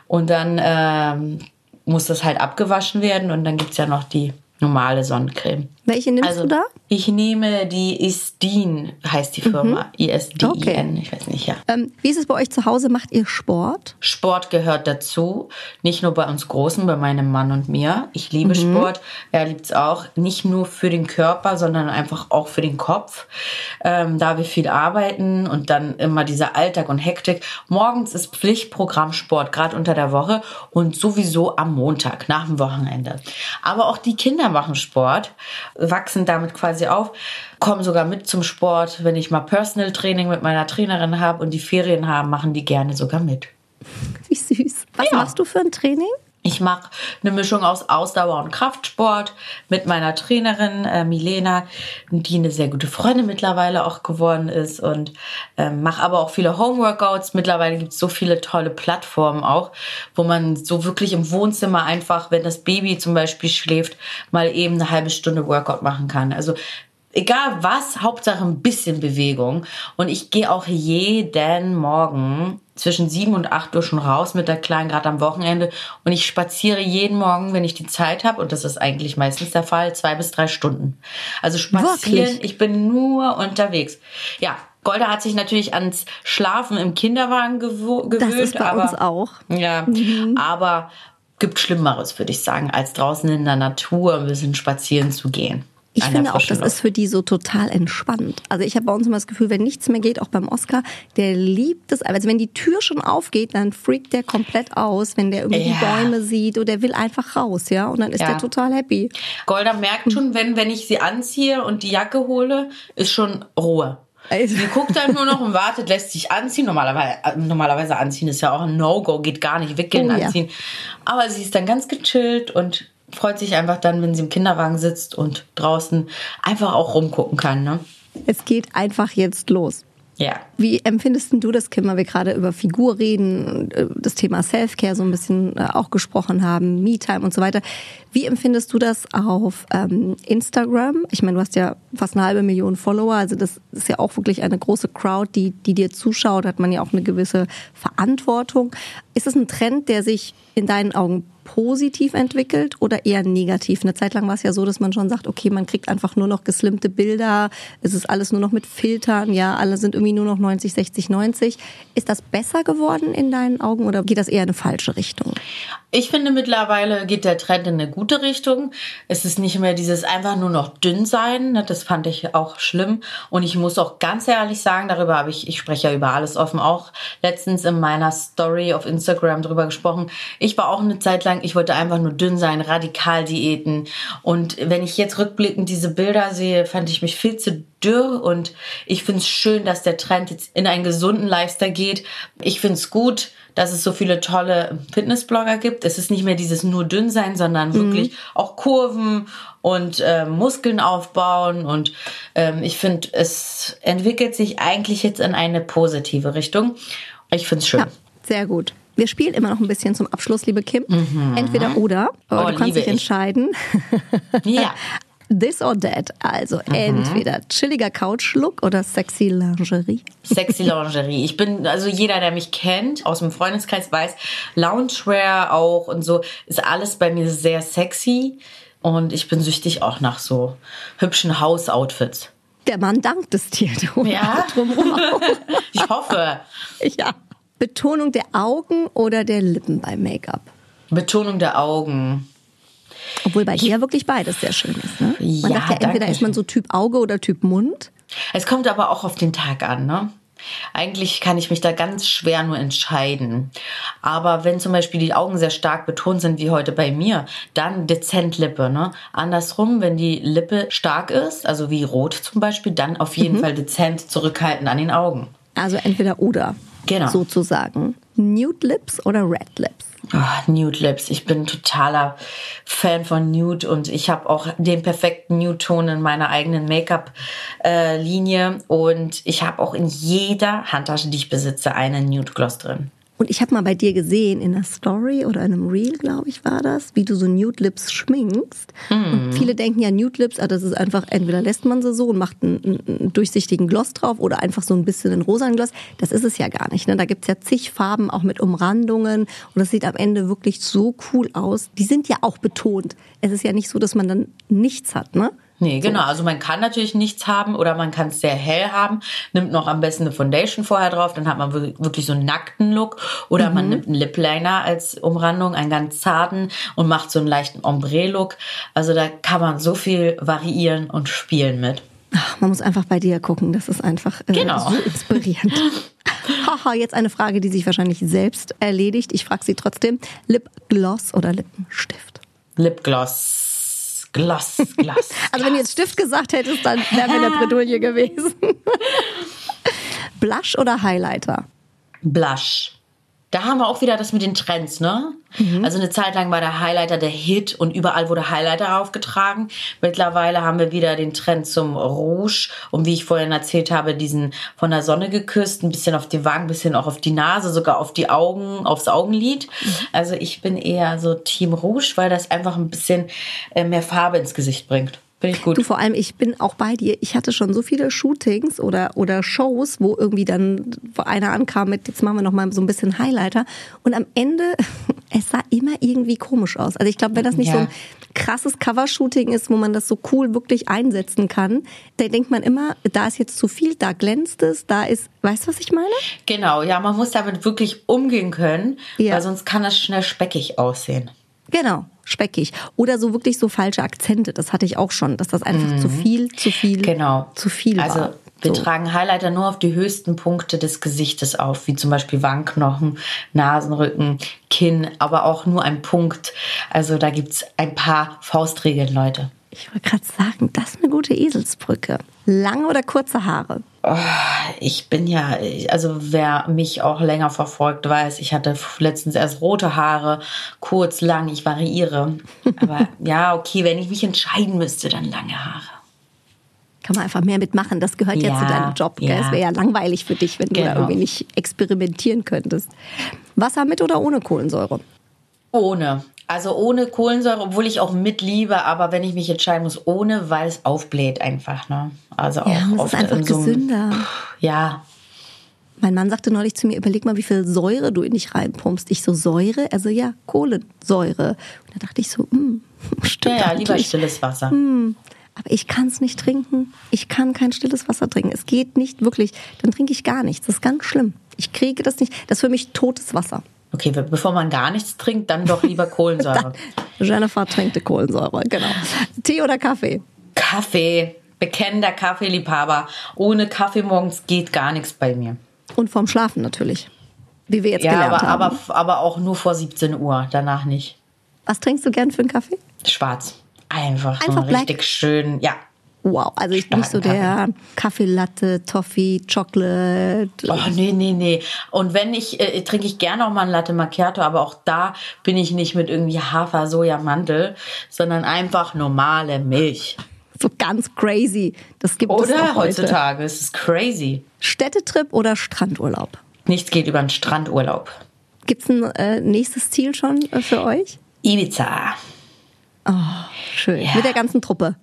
Und dann ähm, muss das halt abgewaschen werden und dann gibt's ja noch die normale Sonnencreme. Welche nimmst Also du da? ich nehme die Isdin, heißt die Firma. I-S-D-I-N, Mhm. Okay. ich weiß nicht, ja. Ähm, wie ist es bei euch zu Hause? Macht ihr Sport? Sport gehört dazu, nicht nur bei uns Großen, bei meinem Mann und mir. Ich liebe Sport, er liebt es auch, nicht nur für den Körper, sondern einfach auch für den Kopf. Ähm, da wir viel arbeiten und dann immer dieser Alltag und Hektik. Morgens ist Pflichtprogramm Sport, gerade unter der Woche und sowieso am Montag, nach dem Wochenende. Aber auch die Kinder machen Sport, wachsen damit quasi auf, kommen sogar mit zum Sport. Wenn ich mal Personal Training mit meiner Trainerin habe und die Ferien haben, machen die gerne sogar mit. Wie süß. Was Ja. machst du für ein Training? Ich mache eine Mischung aus Ausdauer und Kraftsport mit meiner Trainerin äh, Milena, die eine sehr gute Freundin mittlerweile auch geworden ist und ähm, mache aber auch viele Homeworkouts. Mittlerweile gibt es so viele tolle Plattformen auch, wo man so wirklich im Wohnzimmer einfach, wenn das Baby zum Beispiel schläft, mal eben eine halbe Stunde Workout machen kann. Also egal was, Hauptsache ein bisschen Bewegung. Und ich gehe auch jeden Morgen zwischen sieben und acht Uhr schon raus mit der Kleinen, gerade am Wochenende. Und ich spaziere jeden Morgen, wenn ich die Zeit habe, und das ist eigentlich meistens der Fall, zwei bis drei Stunden. Also spazieren, Wirklich? ich bin nur unterwegs. Ja, Golda hat sich natürlich ans Schlafen im Kinderwagen gewöhnt. Das ist bei aber, uns auch. Mhm. Ja, aber gibt Schlimmeres, würde ich sagen, als draußen in der Natur ein bisschen spazieren zu gehen. Ich finde auch, das ist für die so total entspannt. Also ich habe bei uns immer das Gefühl, wenn nichts mehr geht, auch beim Oscar, der liebt es. Also wenn die Tür schon aufgeht, dann freakt der komplett aus, wenn der irgendwie die Ja. Bäume sieht oder der will einfach raus, ja. Und dann ist Ja. der total happy. Golda merkt schon, wenn, wenn ich sie anziehe und die Jacke hole, ist schon Ruhe. Also- Sie guckt dann nur noch und wartet, lässt sich anziehen. Normalerweise, normalerweise anziehen ist ja auch ein No-Go, geht gar nicht. Wickeln, Oh ja. anziehen. Aber sie ist dann ganz gechillt und freut sich einfach dann, wenn sie im Kinderwagen sitzt und draußen einfach auch rumgucken kann. Ne? Es geht einfach jetzt los. Ja. Wie empfindest du das, Kim, weil wir gerade über Figur reden, äh, das Thema Self-Care so ein bisschen äh, auch gesprochen haben, Me-Time und so weiter. Wie empfindest du das auf ähm, Instagram? Ich meine, du hast ja fast eine halbe Million Follower, also das ist ja auch wirklich eine große Crowd, die, die dir zuschaut, hat man ja auch eine gewisse Verantwortung. Ist es ein Trend, der sich in deinen Augen positiv entwickelt oder eher negativ? Eine Zeit lang war es ja so, dass man schon sagt, okay, man kriegt einfach nur noch geslimmte Bilder, es ist alles nur noch mit Filtern, ja, alle sind irgendwie nur noch 90, 60, 90. Ist das besser geworden in deinen Augen oder geht das eher in eine falsche Richtung? Ich finde mittlerweile geht der Trend in eine gute Richtung. Es ist nicht mehr dieses einfach nur noch dünn sein. ne, Das fand ich auch schlimm. Und ich muss auch ganz ehrlich sagen, darüber habe ich, ich spreche ja über alles offen, auch letztens in meiner Story auf Instagram drüber gesprochen. Ich war auch eine Zeit lang sagen, ich wollte einfach nur dünn sein, radikal Diäten. Und wenn ich jetzt rückblickend diese Bilder sehe, fand ich mich viel zu dürr. Und ich finde es schön, dass der Trend jetzt in einen gesunden Lifestyle geht. Ich finde es gut, dass es so viele tolle Fitnessblogger gibt. Es ist nicht mehr dieses nur dünn sein, sondern mhm. wirklich auch Kurven und äh, Muskeln aufbauen. Und ähm, ich finde, es entwickelt sich eigentlich jetzt in eine positive Richtung. Ich finde es schön. Ja, sehr gut. Wir spielen immer noch ein bisschen zum Abschluss, liebe Kim. Mhm. Entweder oder. Oh, du kannst dich entscheiden. ja. This or that. Also mhm. entweder chilliger Couch-Look oder sexy Lingerie. Sexy Lingerie. Ich bin, also jeder, der mich kennt, aus dem Freundeskreis weiß, Loungewear auch und so, ist alles bei mir sehr sexy. Und ich bin süchtig auch nach so hübschen Hausoutfits. Der Mann dankt es dir. Du. Ja. ich hoffe. Ja. Betonung der Augen oder der Lippen beim Make-up? Betonung der Augen. Obwohl bei dir ja wirklich beides sehr schön ist. Ne? Man ja, sagt ja, entweder ist man so Typ Auge oder Typ Mund. Es kommt aber auch auf den Tag an, ne? Eigentlich kann ich mich da ganz schwer nur entscheiden. Aber wenn zum Beispiel die Augen sehr stark betont sind, wie heute bei mir, dann dezent Lippe. Ne? Andersrum, wenn die Lippe stark ist, also wie rot zum Beispiel, dann auf jeden mhm. Fall dezent zurückhalten an den Augen. Also entweder oder. Genau. Sozusagen. Nude Lips oder Red Lips? Oh, Nude Lips. Ich bin totaler Fan von Nude und ich habe auch den perfekten Nude-Ton in meiner eigenen Make-up-Linie äh, und ich habe auch in jeder Handtasche, die ich besitze, einen Nude Gloss drin. Und ich habe mal bei dir gesehen, in einer Story oder einem Reel, glaube ich, war das, wie du so Nude Lips schminkst. Mhm. Und viele denken ja, Nude Lips, ah, das ist einfach, entweder lässt man sie so und macht einen, einen durchsichtigen Gloss drauf oder einfach so ein bisschen einen rosanen Gloss. Das ist es ja gar nicht. Ne? Da gibt's ja zig Farben, auch mit Umrandungen. Und das sieht am Ende wirklich so cool aus. Die sind ja auch betont. Es ist ja nicht so, dass man dann nichts hat, ne? Nee, genau. Also man kann natürlich nichts haben oder man kann es sehr hell haben, nimmt noch am besten eine Foundation vorher drauf, dann hat man wirklich so einen nackten Look. Oder mhm. man nimmt einen Lip Liner als Umrandung, einen ganz zarten und macht so einen leichten Ombre-Look. Also da kann man so viel variieren und spielen mit. Ach, man muss einfach bei dir gucken, das ist einfach äh, genau. so inspirierend. Haha, jetzt eine Frage, die sich wahrscheinlich selbst erledigt. Ich frage sie trotzdem. Lipgloss oder Lippenstift? Lipgloss. Gloss, Gloss. also wenn du jetzt Stift gesagt hättest, dann wären wir in der Bredouille gewesen. Blush oder Highlighter? Blush. Da haben wir auch wieder das mit den Trends, ne? Mhm. Also eine Zeit lang war der Highlighter der Hit und überall wurde Highlighter aufgetragen. Mittlerweile haben wir wieder den Trend zum Rouge und wie ich vorhin erzählt habe, diesen von der Sonne geküsst, ein bisschen auf die Wangen, ein bisschen auch auf die Nase, sogar auf die Augen, aufs Augenlid. Mhm. Also ich bin eher so Team Rouge, weil das einfach ein bisschen äh, mehr Farbe ins Gesicht bringt. Finde ich gut. Du, vor allem, ich bin auch bei dir. Ich hatte schon so viele Shootings oder, oder Shows, wo irgendwie dann einer ankam mit, jetzt machen wir noch mal so ein bisschen Highlighter. Und am Ende, es sah immer irgendwie komisch aus. Also ich glaube, wenn das nicht ja. so ein krasses Covershooting ist, wo man das so cool wirklich einsetzen kann, da denkt man immer, da ist jetzt zu viel, da glänzt es, da ist, weißt du, was ich meine? Genau, ja, man muss damit wirklich umgehen können, ja. weil sonst kann das schnell speckig aussehen. Genau, speckig. Oder so wirklich so falsche Akzente. Das hatte ich auch schon, dass das einfach mhm. zu viel, zu viel, genau. zu viel also, war. Wir so. tragen Highlighter nur auf die höchsten Punkte des Gesichtes auf, wie zum Beispiel Wangenknochen, Nasenrücken, Kinn, aber auch nur ein Punkt. Also da gibt es ein paar Faustregeln, Leute. Ich wollte gerade sagen, das ist eine gute Eselsbrücke. Lange oder kurze Haare? Oh, ich bin ja, also wer mich auch länger verfolgt, weiß, ich hatte letztens erst rote Haare, kurz, lang, ich variiere. Aber ja, okay, wenn ich mich entscheiden müsste, dann lange Haare. Kann man einfach mehr mitmachen. Das gehört ja, ja zu deinem Job. Ja. Es wäre ja langweilig für dich, wenn genau. du da genau. irgendwie nicht experimentieren könntest. Wasser mit oder ohne Kohlensäure? Ohne. Also ohne Kohlensäure, obwohl ich auch mit liebe, aber wenn ich mich entscheiden muss, ohne, weil es aufbläht einfach. Ne? Also auch ja, oft ist einfach so gesünder. ja. Mein Mann sagte neulich zu mir, überleg mal, wie viel Säure du in dich reinpumpst. Ich so, Säure? Also ja, Kohlensäure. Und da dachte ich so, mm, stimmt Ja, ja lieber stilles Wasser. Mm, aber ich kann es nicht trinken. Ich kann kein stilles Wasser trinken. Es geht nicht wirklich. Dann trinke ich gar nichts. Das ist ganz schlimm. Ich kriege das nicht. Das ist für mich totes Wasser. Okay, bevor man gar nichts trinkt, dann doch lieber Kohlensäure. Jennifer tränkte Kohlensäure, genau. Tee oder Kaffee? Kaffee. Bekennender Kaffeeliebhaber. Ohne Kaffee morgens geht gar nichts bei mir. Und vorm Schlafen natürlich. Wie wir jetzt ja, gelernt aber, haben. Aber, aber auch nur vor 17 Uhr, danach nicht. Was trinkst du gern für einen Kaffee? Schwarz. Einfach, so Einfach einen black? richtig schön, ja. Wow, also ich bin nicht so der Kaffeelatte, Toffee, Chocolate. Oh, nee, nee, nee. Und wenn ich, äh, trinke ich gerne auch mal ein Latte Macchiato, aber auch da bin ich nicht mit irgendwie Hafer, Soja, Mandel, sondern einfach normale Milch. So ganz crazy. Das gibt es Oder auch heute. heutzutage, es ist crazy. Städtetrip oder Strandurlaub? Nichts geht über einen Strandurlaub. Gibt's ein äh, nächstes Ziel schon äh, für euch? Ibiza. Schön. Ja. Mit der ganzen Truppe.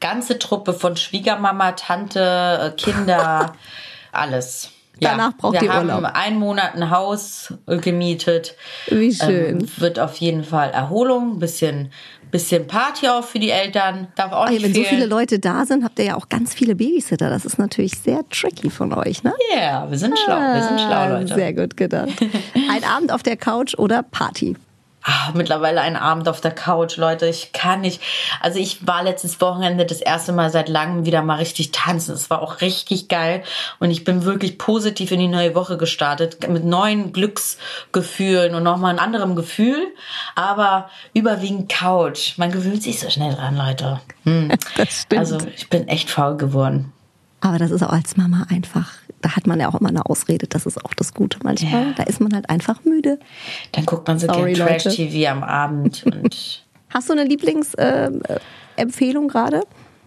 Ganze Truppe von Schwiegermama, Tante, äh, Kinder, alles. Danach braucht wir ihr haben Urlaub. einen Monat ein Haus äh, gemietet. Wie schön. Ähm, wird auf jeden Fall Erholung, bisschen, bisschen Party auch für die Eltern. Darf auch Ey, nicht wenn so fehlen. viele Leute da sind, habt ihr ja auch ganz viele Babysitter. Das ist natürlich sehr tricky von euch, ne? Ja, wir sind schlau, wir sind schlau, Ah, Leute. Sehr gut gedacht. Ein Abend auf der Couch oder Party? Ah, mittlerweile ein Abend auf der Couch, Leute. Ich kann nicht. Also ich war letztes Wochenende das erste Mal seit langem wieder mal richtig tanzen. Es war auch richtig geil. Und ich bin wirklich positiv in die neue Woche gestartet. Mit neuen Glücksgefühlen und nochmal ein anderem Gefühl. Aber überwiegend Couch. Man gewöhnt sich so schnell dran, Leute. Hm. Das stimmt. Also ich bin echt faul geworden. Aber das ist auch als Mama einfach, da hat man ja auch immer eine Ausrede, das ist auch das Gute manchmal. Ja. Da ist man halt einfach müde. Dann guckt man so Sorry, gerne. Trash-TV am Abend und Hast du eine Lieblingsempfehlung äh, Empfehlung gerade?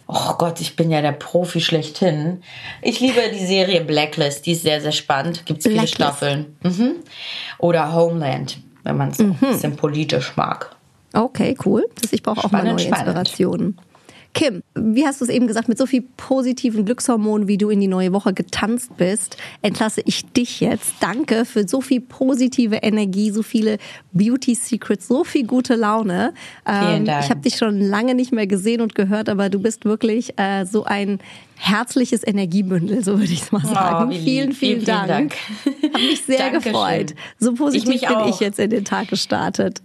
Oh Gott, ich bin ja der Profi schlechthin. Ich liebe die Serie Blacklist, die ist sehr, sehr spannend. Gibt es viele. Staffeln. Mhm. Oder Homeland, wenn man es Mhm. ein bisschen politisch mag. Okay, cool. Das- Ich brauche auch mal neue spannend. Inspirationen. Kim, wie hast du es eben gesagt, mit so viel positiven Glückshormonen, wie du in die neue Woche getanzt bist, entlasse ich dich jetzt. Danke für so viel positive Energie, so viele Beauty Secrets, so viel gute Laune. Ähm, Vielen Dank. Ich habe dich schon lange nicht mehr gesehen und gehört, aber du bist wirklich äh, so ein herzliches Energiebündel, so würde ich es mal sagen. Oh, wie lieb. vielen, vielen, Vielen, Dank. Dank. Habe mich sehr Dankeschön. gefreut. So positiv Ich bin ich auch. jetzt in den Tag gestartet.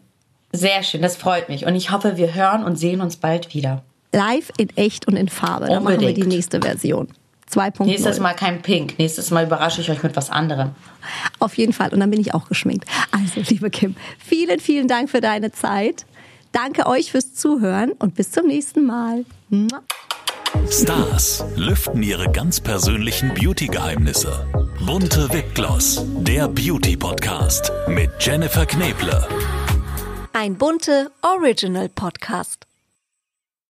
Sehr schön, das freut mich. Und ich hoffe, wir hören und sehen uns bald wieder. Live in echt und in Farbe. Dann machen wir die Unbedingt. nächste Version. 2.0. Nächstes Mal kein Pink. Nächstes Mal überrasche ich euch mit was anderem. Auf jeden Fall. Und dann bin ich auch geschminkt. Also, liebe Kim, vielen, vielen Dank für deine Zeit. Danke euch fürs Zuhören und bis zum nächsten Mal. Stars lüften ihre ganz persönlichen Beauty-Geheimnisse. Bunte Wipgloss, der Beauty-Podcast mit Jennifer Kneble. Ein bunte Original Podcast.